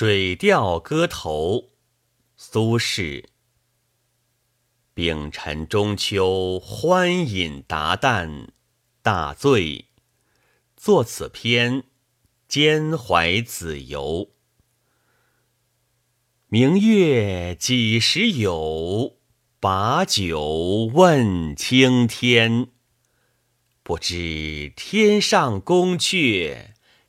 水调歌头，苏轼。丙辰中秋，欢饮达旦，大醉。作此篇，兼怀子由。明月几时有？把酒问青天。不知天上宫阙。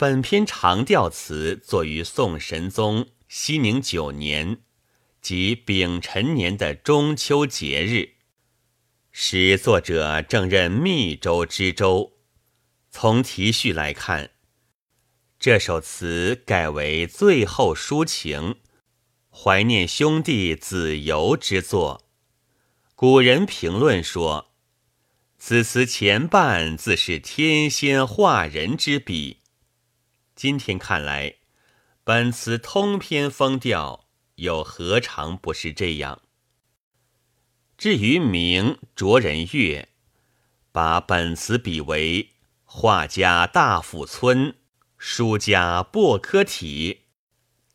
本篇长调词作于宋神宗熙宁九年，即丙辰年的中秋节日，时作者正任密州知州。从题序来看，这首词改为最后抒情，怀念兄弟子由之作。古人评论说，此词前半自是天仙化人之笔。今天看来，本词通篇风调，又何尝不是这样？至于明卓人月，把本词比为画家大甫村，书家薄柯体，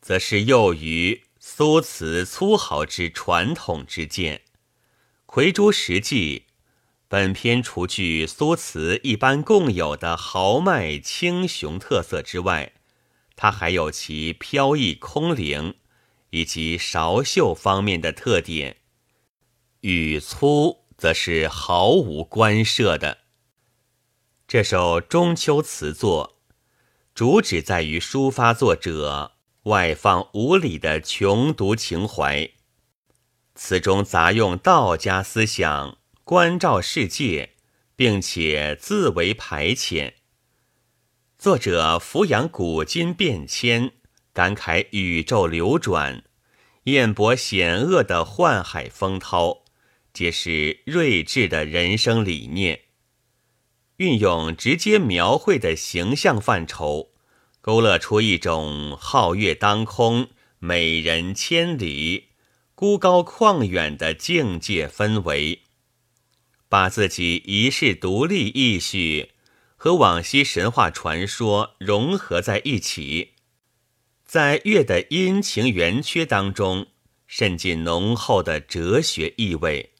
则是囿于苏词粗豪之传统之见。魁珠实际。本篇除去苏词一般共有的豪迈轻雄特色之外，它还有其飘逸空灵以及韶秀方面的特点。语粗则是毫无关涉的。这首中秋词作，主旨在于抒发作者外放无礼的穷独情怀。词中杂用道家思想。关照世界，并且自为排遣。作者俯仰古今变迁，感慨宇宙流转，验博险恶的宦海风涛，皆是睿智的人生理念。运用直接描绘的形象范畴，勾勒出一种皓月当空、美人千里、孤高旷远的境界氛围。把自己一世独立意绪和往昔神话传说融合在一起，在月的阴晴圆缺当中渗进浓厚的哲学意味，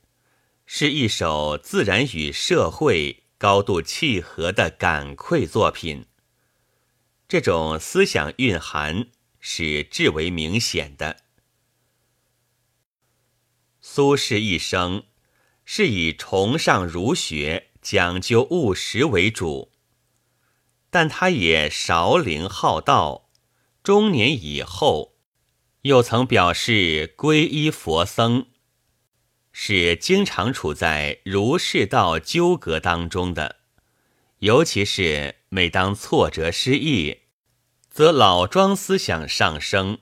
是一首自然与社会高度契合的感愧作品。这种思想蕴含是至为明显的。苏轼一生。是以崇尚儒学、讲究务实为主，但他也少龄好道，中年以后又曾表示皈依佛僧，是经常处在儒释道纠葛当中的。尤其是每当挫折失意，则老庄思想上升，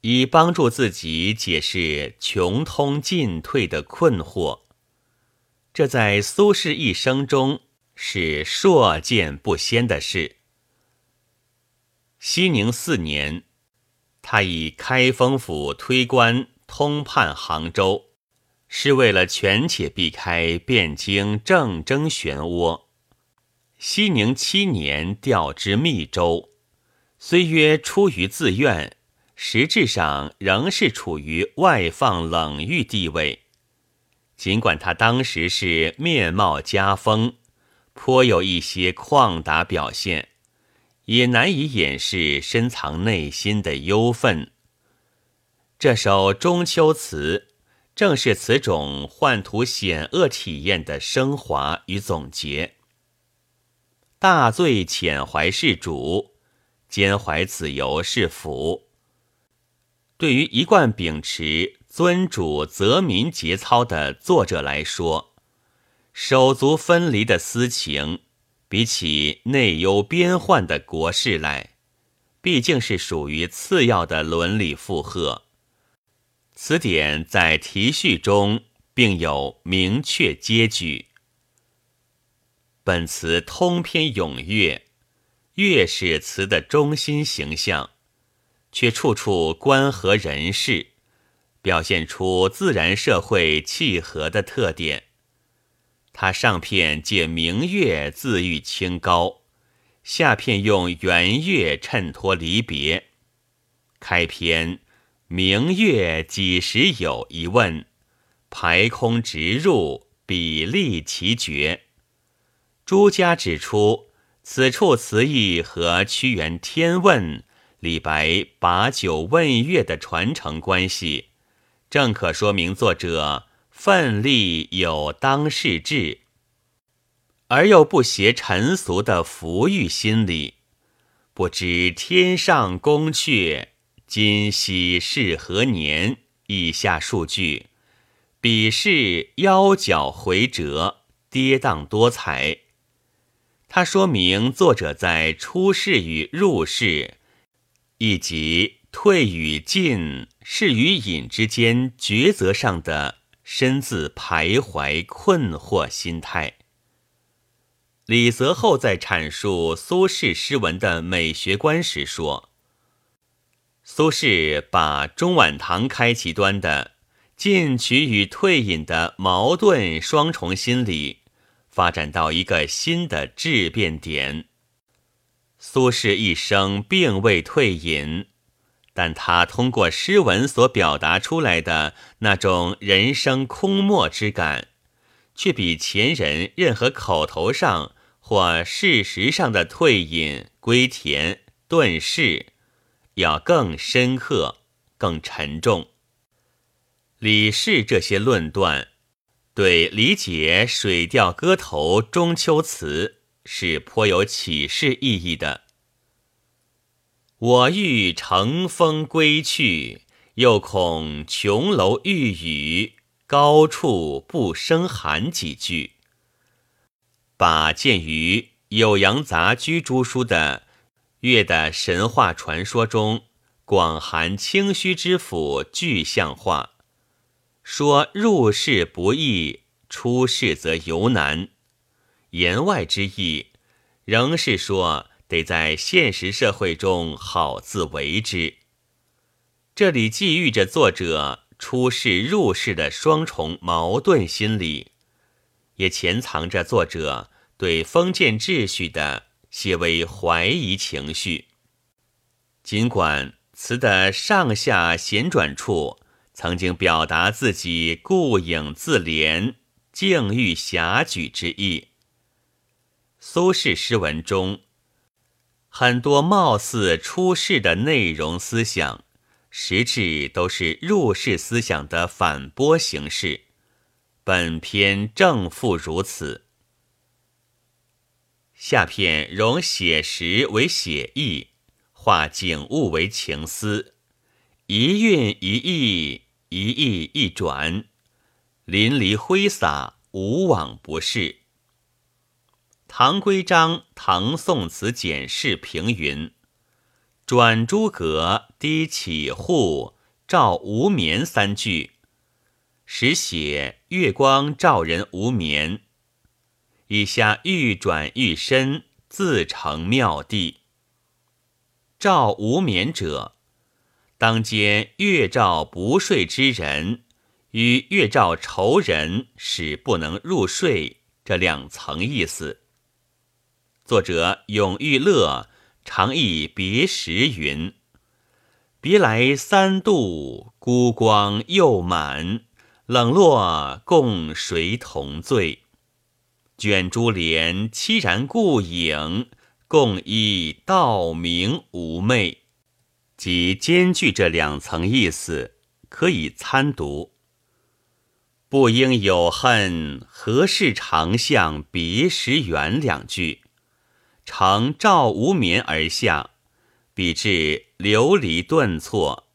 以帮助自己解释穷通进退的困惑。这在苏轼一生中是硕见不鲜的事。熙宁四年，他以开封府推官通判杭州，是为了权且避开汴京政争漩涡。熙宁七年调之密州，虽曰出于自愿，实质上仍是处于外放冷遇地位。尽管他当时是面貌家风，颇有一些旷达表现，也难以掩饰深藏内心的忧愤。这首中秋词，正是此种宦途险恶体验的升华与总结。大醉浅怀是主，兼怀子由是辅。对于一贯秉持尊主责民节操的作者来说，手足分离的私情，比起内忧边患的国事来，毕竟是属于次要的伦理负荷。此点在题序中并有明确揭举。本词通篇咏乐，乐是词的中心形象，却处处关合人事，表现出自然社会契合的特点。他上片借明月自喻清高，下片用圆月衬托离别。开篇。明月几时有？一问，排空直入，比例奇绝。朱家指出，此处词意和屈原《天问》、李白把酒问月的传承关系，正可说明作者奋力有当世志，而又不携尘俗的浮欲心理。不知天上宫阙。今夕是何年？以下数句，笔势腰脚回折，跌宕多彩。它说明作者在出世与入世，以及退与进、是与隐之间抉择上的深自徘徊困惑心态。李泽厚在阐述苏轼诗文的美学观时说。苏轼把中晚唐开其端的进取与退隐的矛盾双重心理发展到一个新的质变点。苏轼一生并未退隐，但他通过诗文所表达出来的那种人生空漠之感，却比前人任何口头上或事实上的退隐、归田、遁世。要更深刻、更沉重。李氏这些论断，对理解《水调歌头·中秋词》是颇有启示意义的。我欲乘风归去，又恐琼楼玉宇，高处不胜寒。几句，把见于《酉阳杂居》诸书的。月的神话传说中，广寒清虚之府具象化，说入世不易，出世则尤难。言外之意，仍是说得在现实社会中好自为之。这里寄寓着作者出世入世的双重矛盾心理，也潜藏着作者对封建秩序的。些微怀疑情绪，尽管词的上下闲转处曾经表达自己顾影自怜、境遇狭举之意。苏轼诗文中很多貌似出世的内容思想，实质都是入世思想的反驳形式。本篇正复如此。下片融写实为写意，画景物为情思，一韵一意，一意一转，淋漓挥洒，无往不是。唐规章《唐宋词简释》评云：“转朱阁，低绮户，照无眠三句，实写月光照人无眠。”以下愈转愈深，自成妙谛。照无眠者，当间月照不睡之人，与月照愁人使不能入睡这两层意思。作者永遇乐，常忆别时云：“别来三度，孤光又满，冷落共谁同醉？”卷珠帘，凄然故影，共依道明无寐，即兼具这两层意思，可以参读。不应有恨，何事长向别时圆？两句，乘照无眠而下，比至流离顿挫，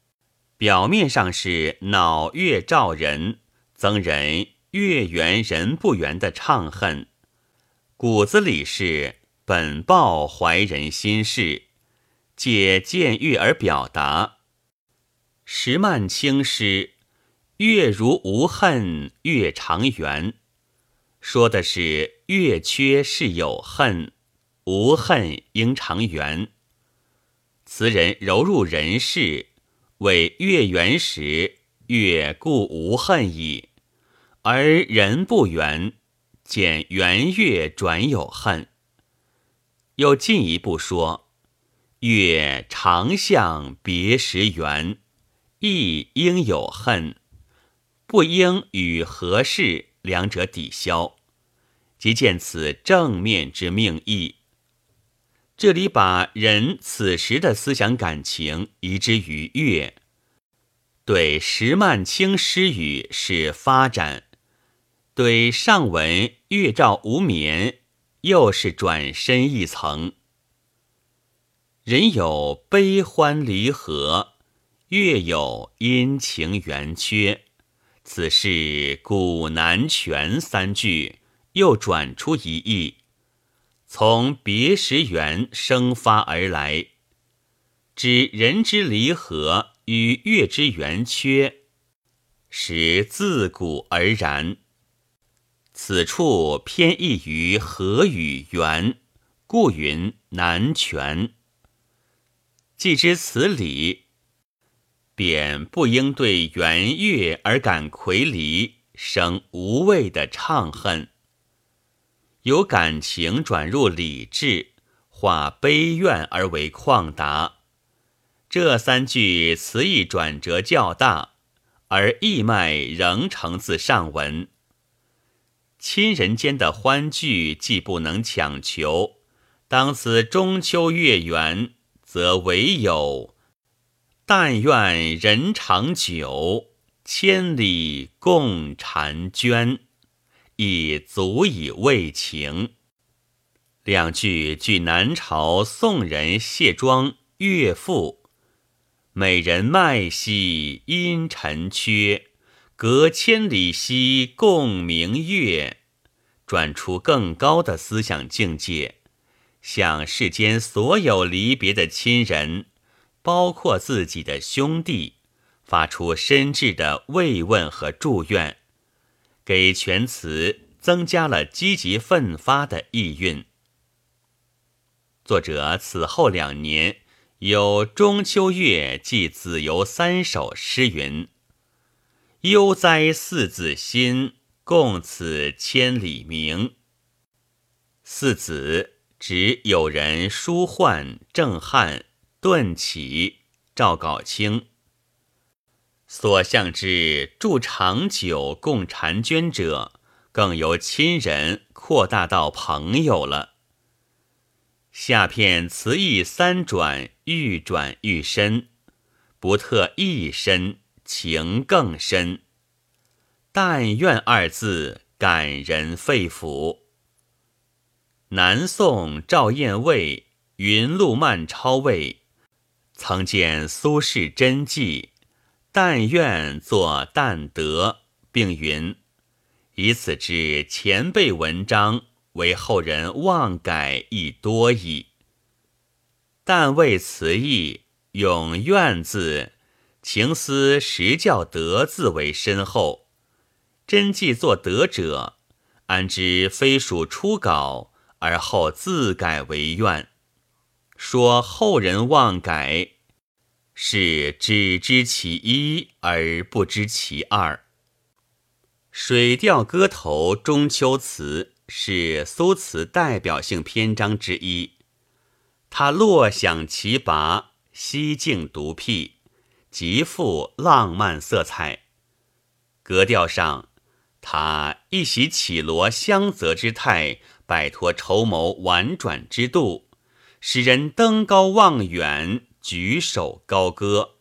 表面上是恼月照人，增人月圆人不圆的怅恨，骨子里是本报怀人心事，借见月而表达。石曼青诗“月如无恨月长圆”，说的是月缺是有恨，无恨应长圆。词人柔入人世，为月圆时月故无恨矣，而人不圆，见圆月转有恨。又进一步说：“月长向别时圆。”亦应有恨，不应与合事两者抵消，即见此正面之命意。这里把人此时的思想感情移之于月，对石曼青诗语是发展；对上文月照无眠，又是转身一层。人有悲欢离合。月有阴晴圆缺，此事古难全。三句又转出一意，从别时圆生发而来，指人之离合与月之圆缺，实自古而然。此处偏异于合与圆，故云难全。既知此理。便不应对圆月而感魁离，生无谓的怅恨。由感情转入理智，化悲怨而为旷达。这三句词意转折较大，而意脉仍承自上文。亲人间的欢聚既不能强求，当此中秋月圆，则唯有。但愿人长久，千里共婵娟，亦足以慰情。两句据南朝宋人谢庄《乐赋》：“美人脉兮阴沉缺，隔千里兮共明月。”转出更高的思想境界，向世间所有离别的亲人。包括自己的兄弟，发出深挚的慰问和祝愿，给全词增加了积极奋发的意蕴。作者此后两年有《中秋月寄子由三首诗云：“悠哉四子心，共此千里明。”四子指友人舒焕、郑汉。顿起，赵杲清。所向之助长久共婵娟者，更由亲人扩大到朋友了。下片词意三转，愈转愈深，不特意深，情更深。但愿二字感人肺腑。南宋赵彦卫《云路漫抄味》。曾见苏轼真迹，但愿作但得，并云：以此之前辈文章，为后人妄改亦多矣。但为词意用愿字，情思实较得字为深厚。真迹作得者，安知非属初稿，而后自改为愿？说后人妄改，是只知其一而不知其二。《水调歌头·中秋词》是苏词代表性篇章之一，它落响奇拔，西静独辟，极富浪漫色彩。格调上，他一袭绮罗香泽之态，摆脱筹谋婉转之度。使人登高望远，举手高歌，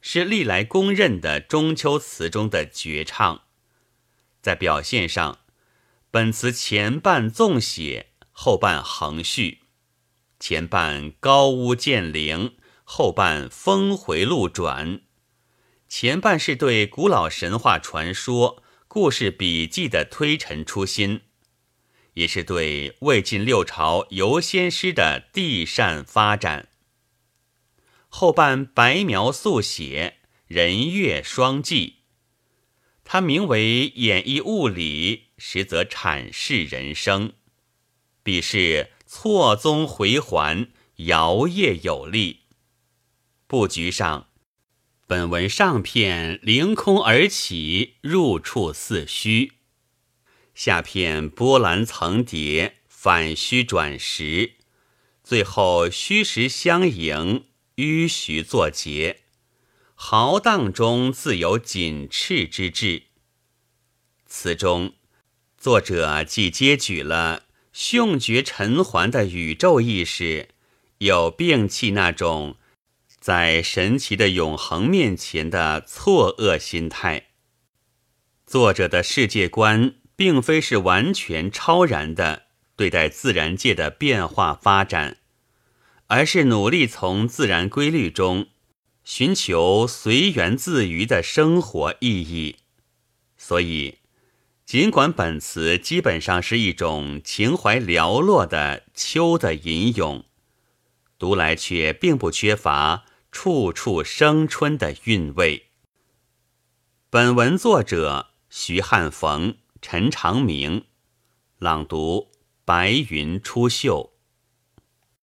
是历来公认的中秋词中的绝唱。在表现上，本词前半纵写，后半横叙。前半高屋建瓴，后半峰回路转。前半是对古老神话传说、故事笔记的推陈出新，也是对魏晋六朝游仙诗的递善发展。后半白描速写，人月双寄。它名为演绎物理，实则阐释人生，必是错综回环，摇曳有力。布局上，本文上片凌空而起，入处似虚；下片波澜层叠，反虚转实，最后虚实相迎。迂徐作节，豪荡中自有紧斥之志。词中，作者既揭举了凶绝尘寰的宇宙意识，又摒弃那种在神奇的永恒面前的错愕心态。作者的世界观并非是完全超然的对待自然界的变化发展。而是努力从自然规律中寻求随缘自娱的生活意义，所以，尽管本词基本上是一种情怀寥落的秋的吟咏，读来却并不缺乏处处生春的韵味。本文作者徐汉逢、陈长明，朗读：白云出岫。